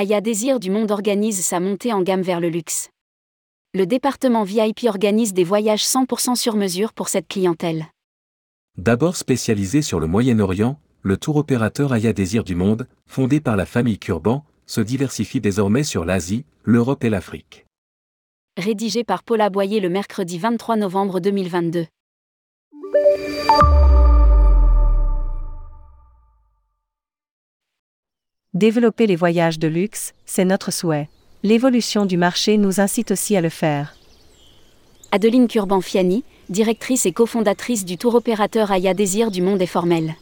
Aya Désir du Monde organise sa montée en gamme vers le luxe. Le département VIP organise des voyages 100% sur mesure pour cette clientèle. D'abord spécialisé sur le Moyen-Orient, le tour opérateur Aya Désir du Monde, fondé par la famille Kurban, se diversifie désormais sur l'Asie, l'Europe et l'Afrique. Rédigé par Paula Boyer le mercredi 23 novembre 2022. Développer les voyages de luxe, c'est notre souhait. L'évolution du marché nous incite aussi à le faire. Adeline Kurban-Fiani, directrice et cofondatrice du tour opérateur Aya Désir du Monde est formelle.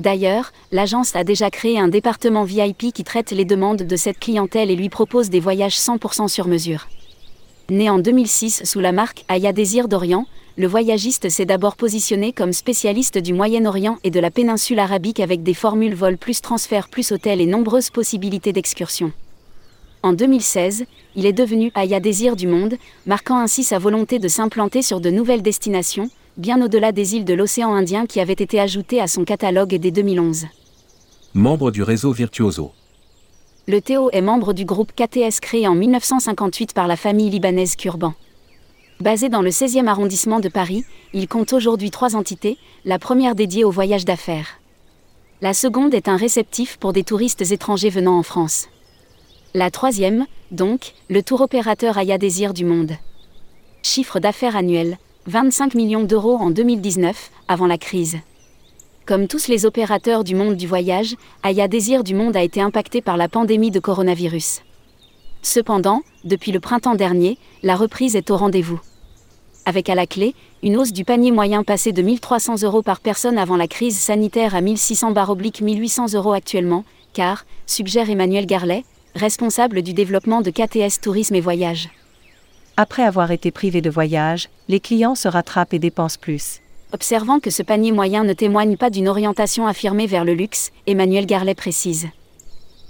D'ailleurs, l'agence a déjà créé un département VIP qui traite les demandes de cette clientèle et lui propose des voyages 100% sur mesure. Né en 2006 sous la marque Aya Désir d'Orient, le voyagiste s'est d'abord positionné comme spécialiste du Moyen-Orient et de la péninsule arabique avec des formules vol plus transfert plus hôtel et nombreuses possibilités d'excursion. En 2016, il est devenu Aya Désir du Monde, marquant ainsi sa volonté de s'implanter sur de nouvelles destinations, bien au-delà des îles de l'océan Indien qui avaient été ajoutées à son catalogue dès 2011. Membre du réseau Virtuoso. Le Théo est membre du groupe KTS créé en 1958 par la famille libanaise Kurban. Basé dans le 16e arrondissement de Paris, il compte aujourd'hui trois entités, la première dédiée aux voyages d'affaires. La seconde est un réceptif pour des touristes étrangers venant en France. La troisième, donc, le tour opérateur Aya Désir du Monde. Chiffre d'affaires annuel, 25 millions d'euros en 2019, avant la crise. Comme tous les opérateurs du monde du voyage, Aya Désir du Monde a été impacté par la pandémie de coronavirus. Cependant, depuis le printemps dernier, la reprise est au rendez-vous. Avec à la clé, une hausse du panier moyen passé de 1300 euros par personne avant la crise sanitaire à 1600 oblique 1800 euros actuellement, car, suggère Emmanuel Garlet, responsable du développement de KTS Tourisme et Voyage. Après avoir été privés de voyage, les clients se rattrapent et dépensent plus. Observant que ce panier moyen ne témoigne pas d'une orientation affirmée vers le luxe, Emmanuel Garlet précise.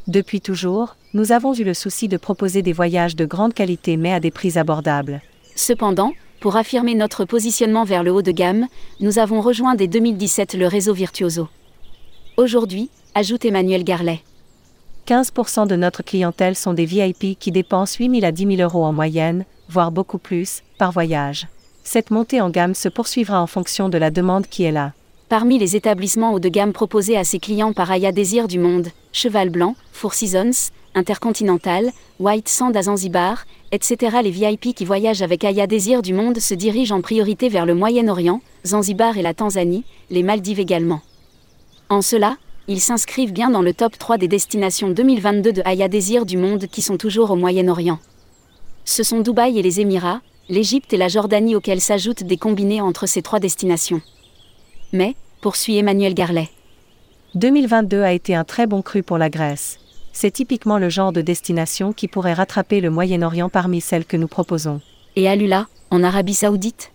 Depuis toujours, nous avons eu le souci de proposer des voyages de grande qualité mais à des prix abordables. Cependant, pour affirmer notre positionnement vers le haut de gamme, nous avons rejoint dès 2017 le réseau Virtuoso. Aujourd'hui, ajoute Emmanuel Garlet. 15% de notre clientèle sont des VIP qui dépensent 8 000 à 10 000 euros en moyenne, voire beaucoup plus, par voyage. Cette montée en gamme se poursuivra en fonction de la demande qui est là. Parmi les établissements haut de gamme proposés à ses clients par Aya Désir du Monde, Cheval Blanc, Four Seasons, Intercontinental, White Sand à Zanzibar, etc. Les VIP qui voyagent avec Aya Désir du Monde se dirigent en priorité vers le Moyen-Orient, Zanzibar et la Tanzanie, les Maldives également. En cela, ils s'inscrivent bien dans le top 3 des destinations 2022 de Aya Désir du Monde qui sont toujours au Moyen-Orient. Ce sont Dubaï et les Émirats, l'Égypte et la Jordanie auxquels s'ajoutent des combinés entre ces trois destinations. Mais, poursuit Emmanuel Garlet. 2022 a été un très bon cru pour la Grèce. C'est typiquement le genre de destination qui pourrait rattraper le Moyen-Orient parmi celles que nous proposons. Et Alula, en Arabie Saoudite?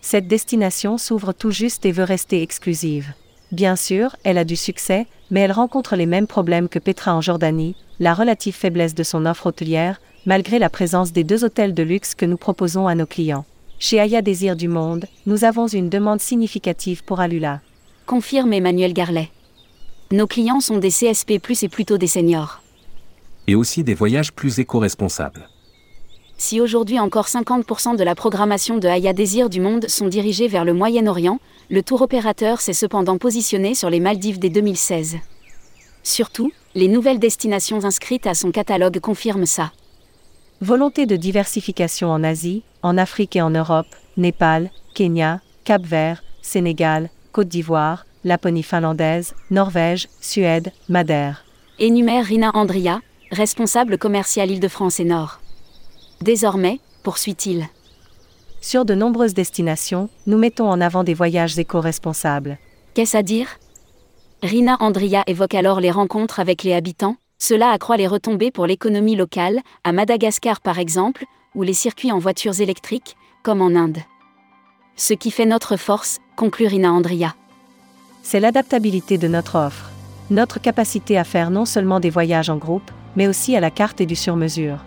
Cette destination s'ouvre tout juste et veut rester exclusive. Bien sûr, elle a du succès, mais elle rencontre les mêmes problèmes que Petra en Jordanie, la relative faiblesse de son offre hôtelière, malgré la présence des deux hôtels de luxe que nous proposons à nos clients. Chez Aya Désir du Monde, nous avons une demande significative pour Alula. Confirme Emmanuel Garlet. Nos clients sont des CSP et plutôt des seniors. Et aussi des voyages plus éco-responsables. Si aujourd'hui encore 50% de la programmation de Aya Désir du Monde sont dirigés vers le Moyen-Orient, le tour opérateur s'est cependant positionné sur les Maldives dès 2016. Surtout, les nouvelles destinations inscrites à son catalogue confirment ça. Volonté de diversification en Asie, en Afrique et en Europe, Népal, Kenya, Cap-Vert, Sénégal, Côte d'Ivoire, Laponie finlandaise, Norvège, Suède, Madère. Énumère Rina Andria, responsable commercial Île-de-France et Nord. Désormais, poursuit-il. Sur de nombreuses destinations, nous mettons en avant des voyages éco-responsables. Qu'est-ce à dire? Rina Andria évoque alors les rencontres avec les habitants, cela accroît les retombées pour l'économie locale, à Madagascar par exemple, ou les circuits en voitures électriques, comme en Inde. Ce qui fait notre force, conclut Rina Andria. C'est l'adaptabilité de notre offre. Notre capacité à faire non seulement des voyages en groupe, mais aussi à la carte et du sur-mesure.